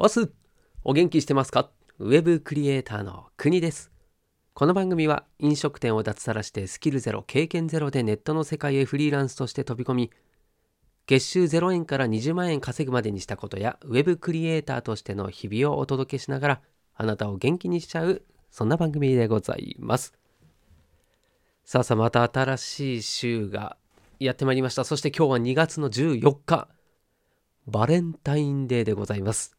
おすお元気してますか？ウェブクリエイターの国です。この番組は飲食店を脱サラしてスキルゼロ、経験ゼロでネットの世界へフリーランスとして飛び込み、月収0円から20万円稼ぐまでにしたことや、ウェブクリエイターとしての日々をお届けしながら、あなたを元気にしちゃう、そんな番組でございます。さあさあ、また新しい週がやってまいりました。そして今日は2月の14日。バレンタインデーでございます。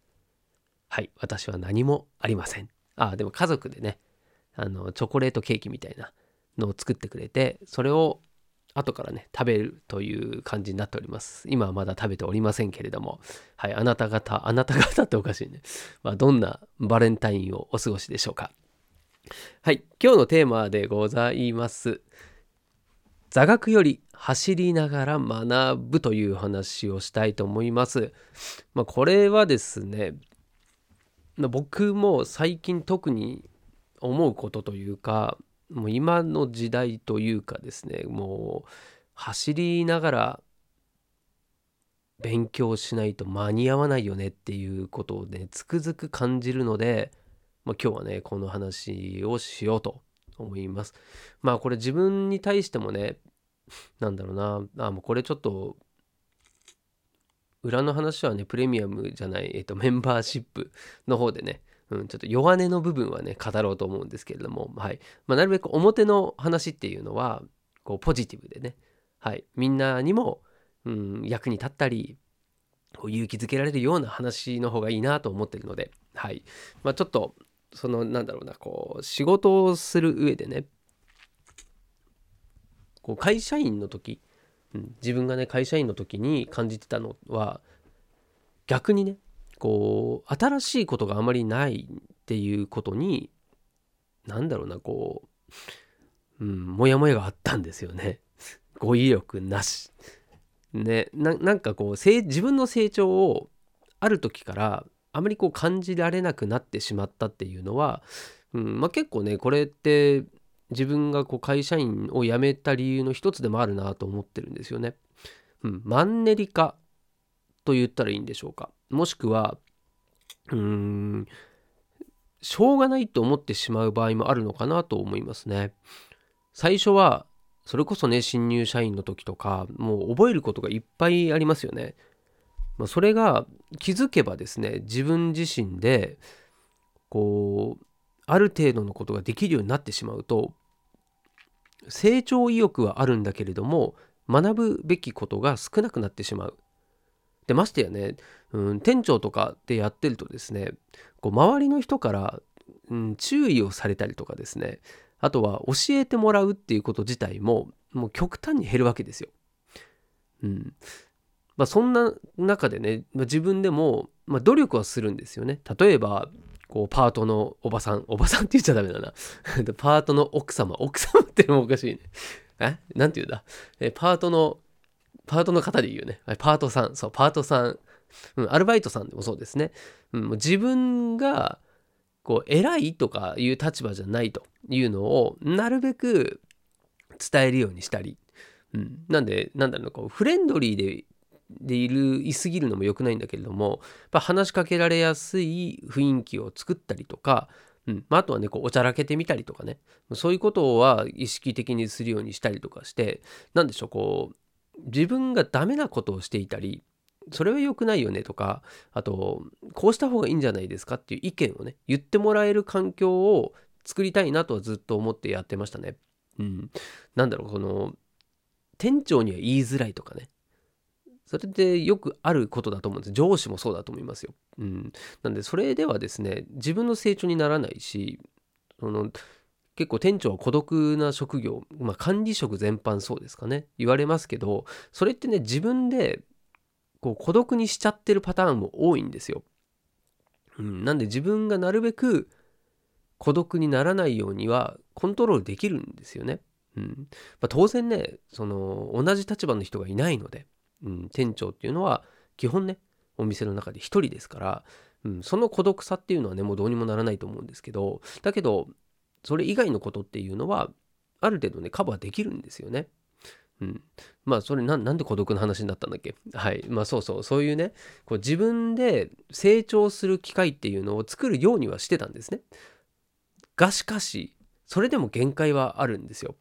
はい、私は何もありません。あ、でも家族でね、あの、チョコレートケーキみたいなのを作ってくれて、それを後からね、食べるという感じになっております。今はまだ食べておりませんけれども、はい、あなた方、あなた方っておかしいね。まあ、どんなバレンタインをお過ごしでしょうか。はい、今日のテーマでございます。座学より走りながら学ぶという話をしたいと思います。まあ、これはですね、僕も最近特に思うことというか、もう今の時代というかですね、もう走りながら勉強しないと間に合わないよねっていうことをね、つくづく感じるので、まあ、今日はね、この話をしようと思います。まあこれ自分に対してもね、なんだろうな、あ、もうこれちょっと、裏の話はね、プレミアムじゃない、えっと、メンバーシップの方でね、うん、ちょっと弱音の部分はね、語ろうと思うんですけれども、はい。まあ、なるべく表の話っていうのは、こう、ポジティブでね、はい。みんなにも、うん、役に立ったり、こう勇気づけられるような話の方がいいなと思ってるので、はい。まあ、ちょっと、その、なんだろうな、こう、仕事をする上でね、こう会社員の時、自分がね会社員の時に感じてたのは逆にねこう新しいことがあまりないっていうことに何だろうなこう、うん、モヤモヤがあったんですよね。語彙力なし。ねなんかこう自分の成長をある時からあまりこう感じられなくなってしまったっていうのは、うんまあ、結構ねこれって自分がこう会社員を辞めた理由の一つでもあるなと思ってるんですよね。うん、マンネリ化と言ったらいいんでしょうか。もしくは、うーん、しょうがないと思ってしまう場合もあるのかなと思いますね。最初は、それこそね、新入社員の時とか、もう覚えることがいっぱいありますよね。まあ、それが気づけばですね、自分自身で、こう、ある程度のことができるようになってしまうと成長意欲はあるんだけれども学ぶべきことが少なくなってしまう。でましてやね、うん、店長とかでやってるとですねこう周りの人から、うん、注意をされたりとかですねあとは教えてもらうっていうこと自体ももう極端に減るわけですよ。うんまあ、そんな中でね、まあ、自分でも、まあ、努力はするんですよね。例えばこう、パートのおばさん、おばさんって言っちゃダメだな。パートの奥様、奥様ってのもおかしいね。え？なんて言うんだ？え、パートの、パートの方で言うね。パートさん、そう、パートさん、うん、アルバイトさんでもそうですね。うん、もう自分が、こう、偉いとかいう立場じゃないというのを、なるべく伝えるようにしたり、うん、なんで、なんだろう、こう、フレンドリーででいるいすぎるのも良くないんだけれどもや話しかけられやすい雰囲気を作ったりとか、うんまあ、あとはねこうおちゃらけてみたりとかね。そういうことは意識的にするようにしたりとかして何でしょうこう自分がダメなことをしていたりそれは良くないよねとかあとこうした方がいいんじゃないですかっていう意見をね言ってもらえる環境を作りたいなとはずっと思ってやってましたね。うん、なんだろうこの店長には言いづらいとかね。それでよくあることだと思うんです。上司もそうだと思いますよ。うん。なんで、それではですね、自分の成長にならないし、その結構店長は孤独な職業、まあ、管理職全般そうですかね、言われますけど、それってね、自分でこう孤独にしちゃってるパターンも多いんですよ。うん、なんで自分がなるべく孤独にならないようにはコントロールできるんですよね。うんまあ、当然ねその同じ立場の人がいないのでうん、店長っていうのは基本ねお店の中で1人ですから、うん、その孤独さっていうのはねもうどうにもならないと思うんですけどだけどそれ以外のことっていうのはある程度ねカバーできるんですよね。うん、まあそれなんで孤独の話になったんだっけ？はい。まあそうそう。そういうねこう自分で成長する機会っていうのを作るようにはしてたんですね。がしかしそれでも限界はあるんですよ。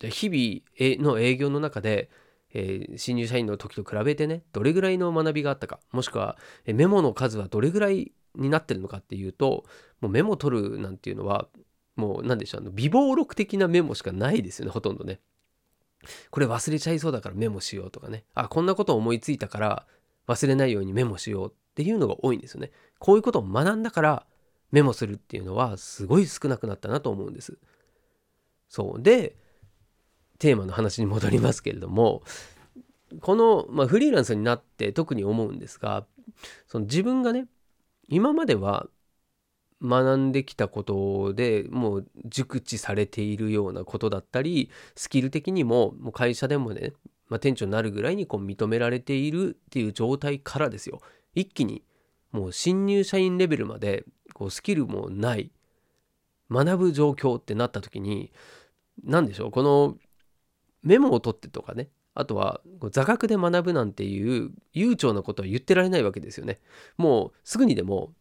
日々の営業の中で、えー、新入社員の時と比べてねどれぐらいの学びがあったかもしくはメモの数はどれぐらいになってるのかっていうともうメモ取るなんていうのはもう何でしょうあの微暴録的なメモしかないですよねほとんどね。これ忘れちゃいそうだからメモしようとかね。あこんなこと思いついたから忘れないようにメモしようっていうのが多いんですよね。こういうことを学んだからメモするっていうのはすごい少なくなったなと思うんです。そう。でテーマの話に戻りますけれどもこの、まあ、フリーランスになって特に思うんですがその自分がね今までは学んできたことでもう熟知されているようなことだったりスキル的にももう会社でもね、まあ、店長になるぐらいにこう認められているっていう状態からですよ。一気にもう新入社員レベルまでこうスキルもない学ぶ状況ってなった時に何でしょうこのメモを取ってとかねあとは座学で学ぶなんていう悠長なことは言ってられないわけですよねもうすぐにでも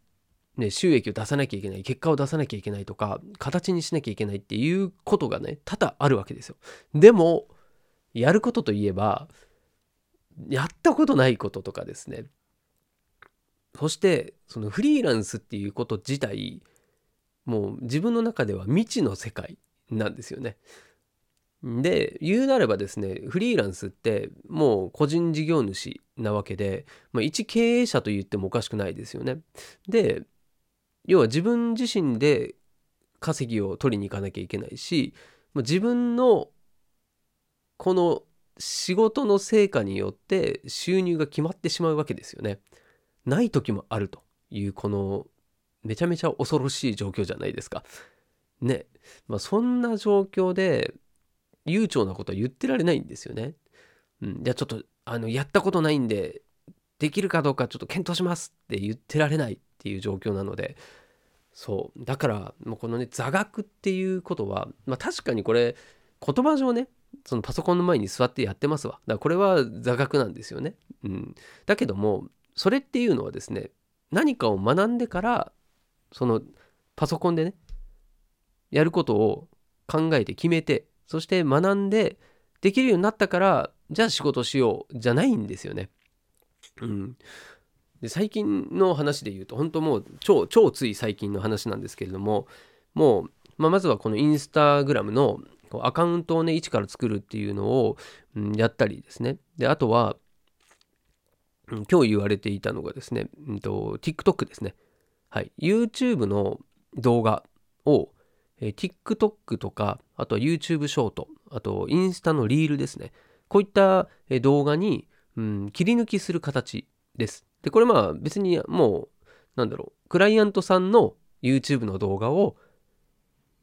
ね、収益を出さなきゃいけない、結果を出さなきゃいけないとか、形にしなきゃいけないっていうことがね、多々あるわけですよ。でも、やることといえば、やったことないこととかですね。そして、そのフリーランスっていうこと自体、もう自分の中では未知の世界なんですよね。で、言うなればですね、フリーランスってもう個人事業主なわけで、まあ、一経営者と言ってもおかしくないですよね。で、要は自分自身で稼ぎを取りに行かなきゃいけないし自分のこの仕事の成果によって収入が決まってしまうわけですよね。ない時もあるというこのめちゃめちゃ恐ろしい状況じゃないですか。ね。まあそんな状況で悠長なことは言ってられないんですよね。うん。じゃあちょっとあのやったことないんでできるかどうかちょっと検討しますって言ってられないっていう状況なのでそうだからもうこのね座学っていうことは、まあ、確かにこれ言葉上ねそのパソコンの前に座ってやってますわだからこれは座学なんですよね、うん、だけどもそれっていうのはですね何かを学んでからそのパソコンでねやることを考えて決めてそして学んでできるようになったからじゃあ仕事しようじゃないんですよね。うん、で最近の話で言うと本当もう超超つい最近の話なんですけれどももう、まあ、まずはこのインスタグラムのアカウントをね一から作るっていうのを、うん、やったりですね。であとは、うん、今日言われていたのがですね、うんと、TikTok ですね。はい。YouTube の動画を、えー、TikTok とかあとは YouTube ショートあとインスタのリールですねこういった動画に、うん、切り抜きする形です。で、これまあ別にもう、なんだろう、クライアントさんの YouTube の動画を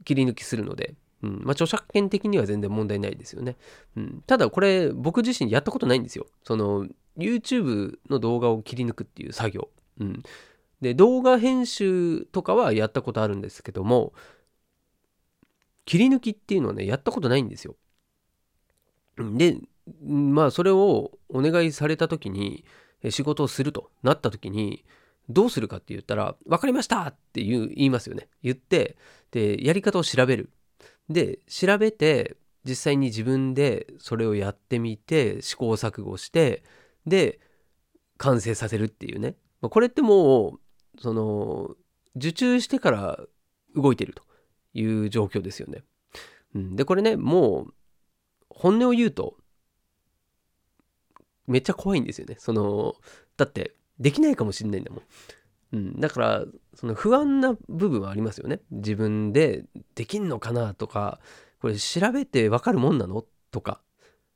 切り抜きするので、うん、まあ著作権的には全然問題ないですよね。うん、ただこれ僕自身やったことないんですよ。その YouTube の動画を切り抜くっていう作業。うん、で、動画編集とかはやったことあるんですけども、切り抜きっていうのはね、やったことないんですよ。で、まあそれをお願いされた時に、仕事をするとなった時にどうするかって言ったら「分かりました!」って言う言いますよね言ってでやり方を調べるで調べて実際に自分でそれをやってみて試行錯誤してで完成させるっていうねこれってもうその受注してから動いてるという状況ですよね。うん、でこれねもう本音を言うとめっちゃ怖いんですよね。その、だって、できないかもしんないんだもん。うん、だから、その不安な部分はありますよね。自分でできんのかなとか、これ調べてわかるもんなのとか。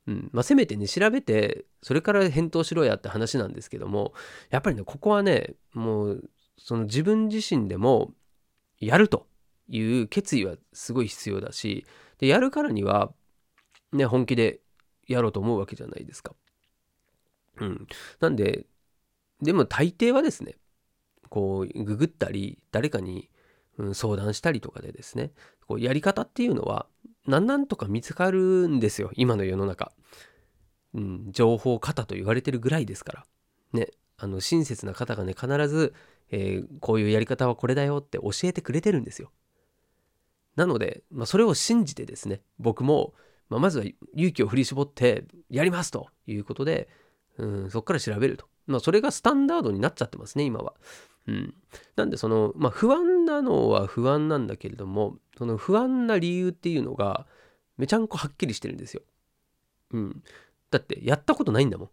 うん、まあ、せめてね、調べて、それから返答しろやって話なんですけども、やっぱりね、ここはね、もう、その自分自身でも、やるという決意はすごい必要だし、で、やるからには、ね、本気でやろうと思うわけじゃないですか。うん。なんで、でも大抵はですね、こう、ググったり、誰かに、うん、相談したりとかでですね、こうやり方っていうのは、なんなんとか見つかるんですよ、今の世の中。うん、情報型と言われてるぐらいですからねあの親切な方がね必ず、えー、こういうやり方はこれだよって教えてくれてるんですよなので、まあ、それを信じてですね僕も、まあ、まずは勇気を振り絞ってやりますということで、うん、そこから調べると、まあ、それがスタンダードになっちゃってますね今は。うん、なんでその、まあ、不安なのは不安なんだけれどもその不安な理由っていうのがめちゃんこはっきりしてるんですよ。うん、だってやったことないんだもん。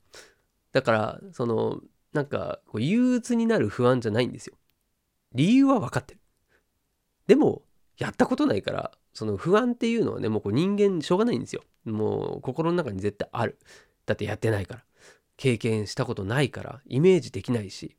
だからそのなんかこう憂鬱になる不安じゃないんですよ。理由は分かってる。でもやったことないからその不安っていうのはねもうこう人間しょうがないんですよ。もう心の中に絶対ある。だってやってないから。経験したことないからイメージできないし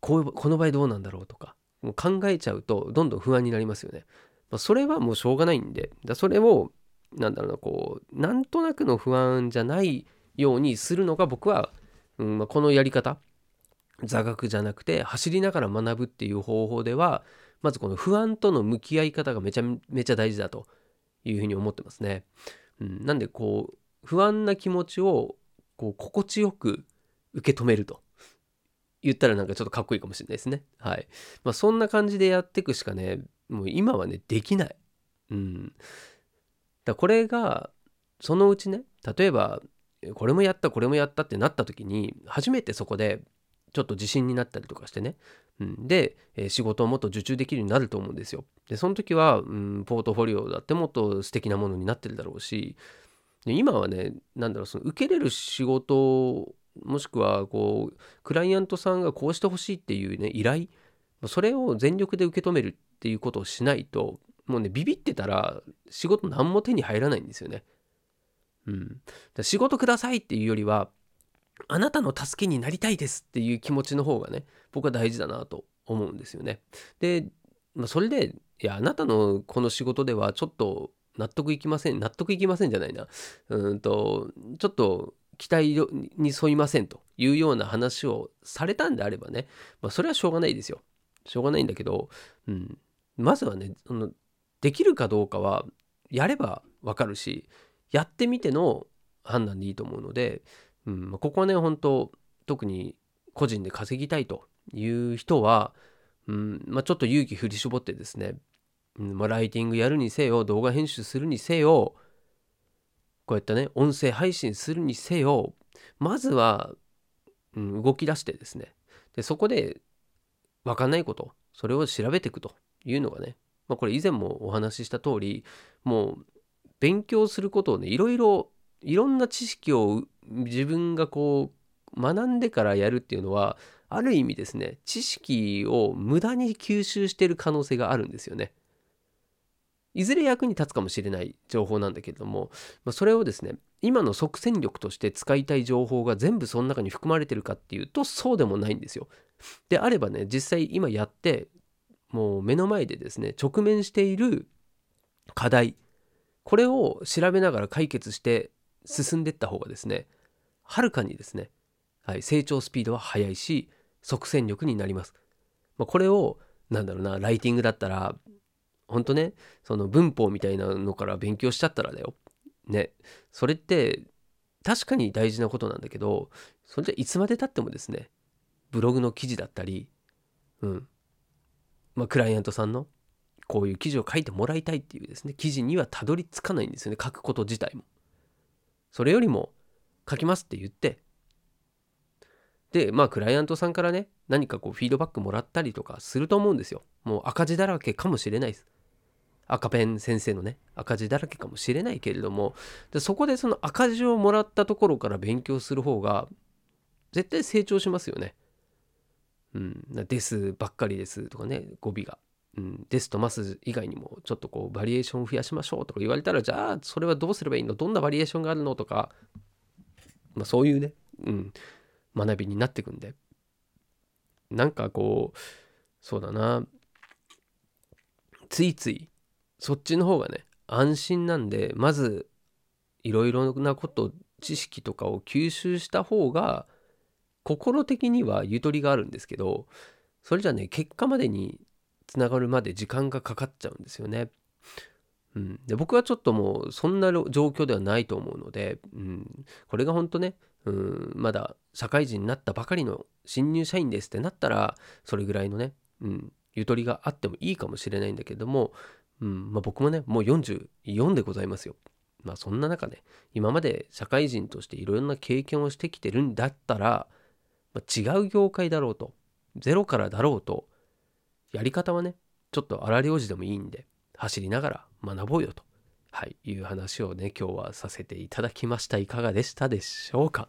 こうこの場合どうなんだろうとかもう考えちゃうとどんどん不安になりますよね。まあ、それはもうしょうがないんでだそれをなんだろうなこうなんとなくの不安じゃないようにするのが僕は、うんまあ、このやり方座学じゃなくて走りながら学ぶっていう方法ではまずこの不安との向き合い方がめちゃめちゃ大事だというふうに思ってますね。うん、なんでこう不安な気持ちをこう心地よく受け止めると言ったらなんかちょっとかっこいいかもしれないですね。はい。まあそんな感じでやっていくしかね、もう今はね、できない。うん。だこれが、そのうちね、例えば、これもやった、これもやったってなった時に、初めてそこでちょっと自信になったりとかしてね。うん、で、えー、仕事をもっと受注できるようになると思うんですよ。で、その時は、うん、ポートフォリオだってもっと素敵なものになってるだろうし、で今はね、なんだろう、その受けれる仕事もしくはこうクライアントさんがこうしてほしいっていうね依頼それを全力で受け止めるっていうことをしないともうねビビってたら仕事何も手に入らないんですよね。うん、仕事くださいっていうよりはあなたの助けになりたいですっていう気持ちの方がね僕は大事だなと思うんですよね。で、まあ、それでいやあなたのこの仕事ではちょっと納得いきません納得いきませんじゃないなうんとちょっと期待に沿いませんというような話をされたんであればね、まあ、それはしょうがないですよ。しょうがないんだけど、うん、まずはねそのできるかどうかはやればわかるしやってみての判断でいいと思うので、うん、ここはね本当特に個人で稼ぎたいという人は、うんまあ、ちょっと勇気振り絞ってですね、うんまあ、ライティングやるにせよ動画編集するにせよこうやってね音声配信するにせよまずは、うん、動き出してですねでそこで分かんないことそれを調べていくというのがね、まあ、これ以前もお話しした通りもう勉強することをねいろいろいろんな知識を自分がこう学んでからやるっていうのはある意味ですね知識を無駄に吸収してる可能性があるんですよね。いずれ役に立つかもしれない情報なんだけれども、まあ、それをですね今の即戦力として使いたい情報が全部その中に含まれてるかっていうとそうでもないんですよ。であればね実際今やってもう目の前でですね直面している課題これを調べながら解決して進んでいった方がですねはるかにですね、はい、成長スピードは速いし即戦力になります。まあ、これをなんだろうなライティングだったらほんとねその文法みたいなのから勉強しちゃったらだよ。ね。それって確かに大事なことなんだけどそれじゃいつまでたってもですねブログの記事だったりうん。まあクライアントさんのこういう記事を書いてもらいたいっていうですね記事にはたどり着かないんですよね書くこと自体も。それよりも書きますって言ってでまあクライアントさんからね何かこうフィードバックもらったりとかすると思うんですよもう赤字だらけかもしれないです赤ペン先生のね赤字だらけかもしれないけれどもでそこでその赤字をもらったところから勉強する方が絶対成長しますよね。うん、ですばっかりですとかね語尾が。うん、ですとます以外にもちょっとこうバリエーションを増やしましょうとか言われたらじゃあそれはどうすればいいの？どんなバリエーションがあるのとか、まあ、そういうね、うん、学びになってくんで。なんかこうそうだな。ついついそっちの方がね安心なんでまずいろいろなこと知識とかを吸収した方が心的にはゆとりがあるんですけどそれじゃね結果までにつながるまで時間がかかっちゃうんですよね。うん、で僕はちょっともうそんな状況ではないと思うので、うん、これが本当ね、うん、まだ社会人になったばかりの新入社員ですってなったらそれぐらいのね、うん、ゆとりがあってもいいかもしれないんだけども、うんまあ、僕もねもう44でございますよ。まあそんな中ね今まで社会人としていろんな経験をしてきてるんだったら、まあ、違う業界だろうとゼロからだろうとやり方はねちょっと荒療治でもいいんで走りながら学ぼうよと、はい、いう話をね今日はさせていただきました。いかがでしたでしょうか。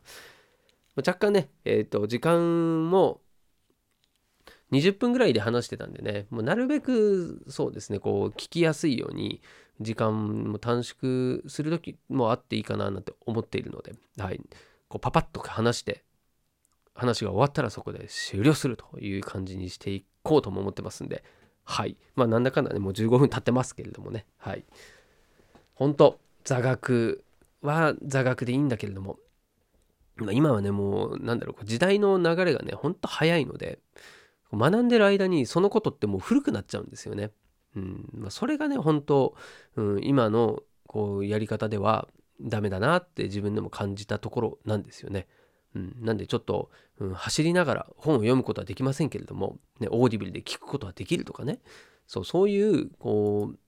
若干ねえっ、ー、と時間も20分ぐらいで話してたんでねもうなるべくそうですねこう聞きやすいように時間も短縮する時もあっていいかななんて思っているので、はい、こうパパッと話して話が終わったらそこで終了するという感じにしていこうとも思ってますんで。はい。まあなんだかんだねもう15分経ってますけれどもね。はい。本当座学は座学でいいんだけれども。今はねもうなんだろう時代の流れがねほんと早いので学んでる間にそのことってもう古くなっちゃうんですよね。うん。まあ、それがね本当、うん、今のこうやり方ではダメだなって自分でも感じたところなんですよね。うん、なんでちょっと、うん、走りながら本を読むことはできませんけれども、ね、オーディブルで聞くことはできるとかね。そうそういうこう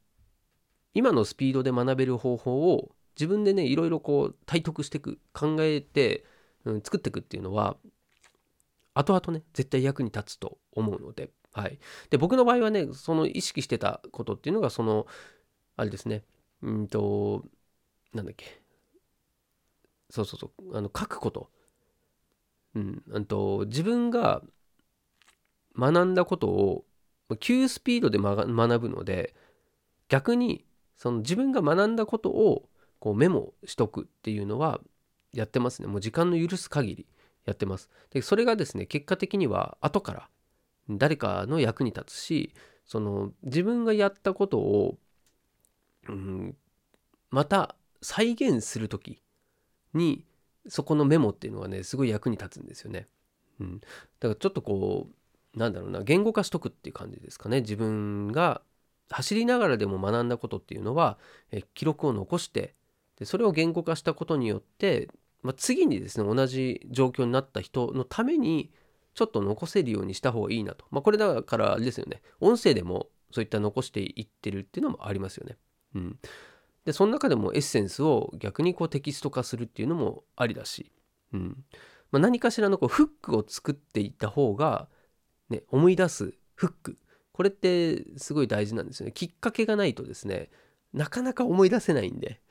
今のスピードで学べる方法を自分でねいろいろこう体得していく考えて、うん、作っていくっていうのは後々ね絶対役に立つと思うので,、はい、で僕の場合はねその意識してたことっていうのがそのあれですね。うんとなんだっけ。そうそうそう。あの書くこと。うん。あと自分が学んだことを急スピードで学ぶので逆にその自分が学んだことをこうメモしとくっていうのはやってますね。もう時間の許す限りやってます。でそれがですね結果的には後から誰かの役に立つしその自分がやったことを、うん、また再現する時にそこのメモっていうのはねすごい役に立つんですよね。うん、だからちょっとこうなんだろうな言語化しとくっていう感じですかね自分が走りながらでも学んだことっていうのはえ記録を残してでそれを言語化したことによって、まあ、次にですね同じ状況になった人のためにちょっと残せるようにした方がいいなと。まあ、これだからあれですよね音声でもそういった残していってるっていうのもありますよね。うん、でその中でもエッセンスを逆にこうテキスト化するっていうのもありだし、うん。まあ、何かしらのこうフックを作っていった方が、ね、思い出すフック。これってすごい大事なんですよね。きっかけがないとですねなかなか思い出せないんで。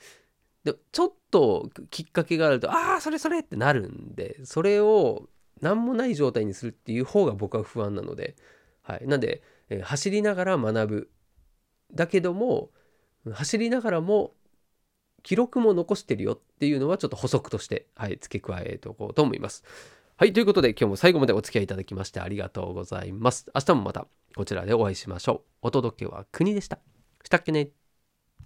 でちょっときっかけがあるとああそれそれってなるんでそれを何もない状態にするっていう方が僕は不安なので、はい、なんで、えー、走りながら学ぶ。だけども走りながらも記録も残してるよっていうのはちょっと補足として、はい、付け加えておこうと思います。はい、ということで今日も最後までお付き合いいただきましてありがとうございます。明日もまたこちらでお会いしましょう。お届けは国でした。したっけね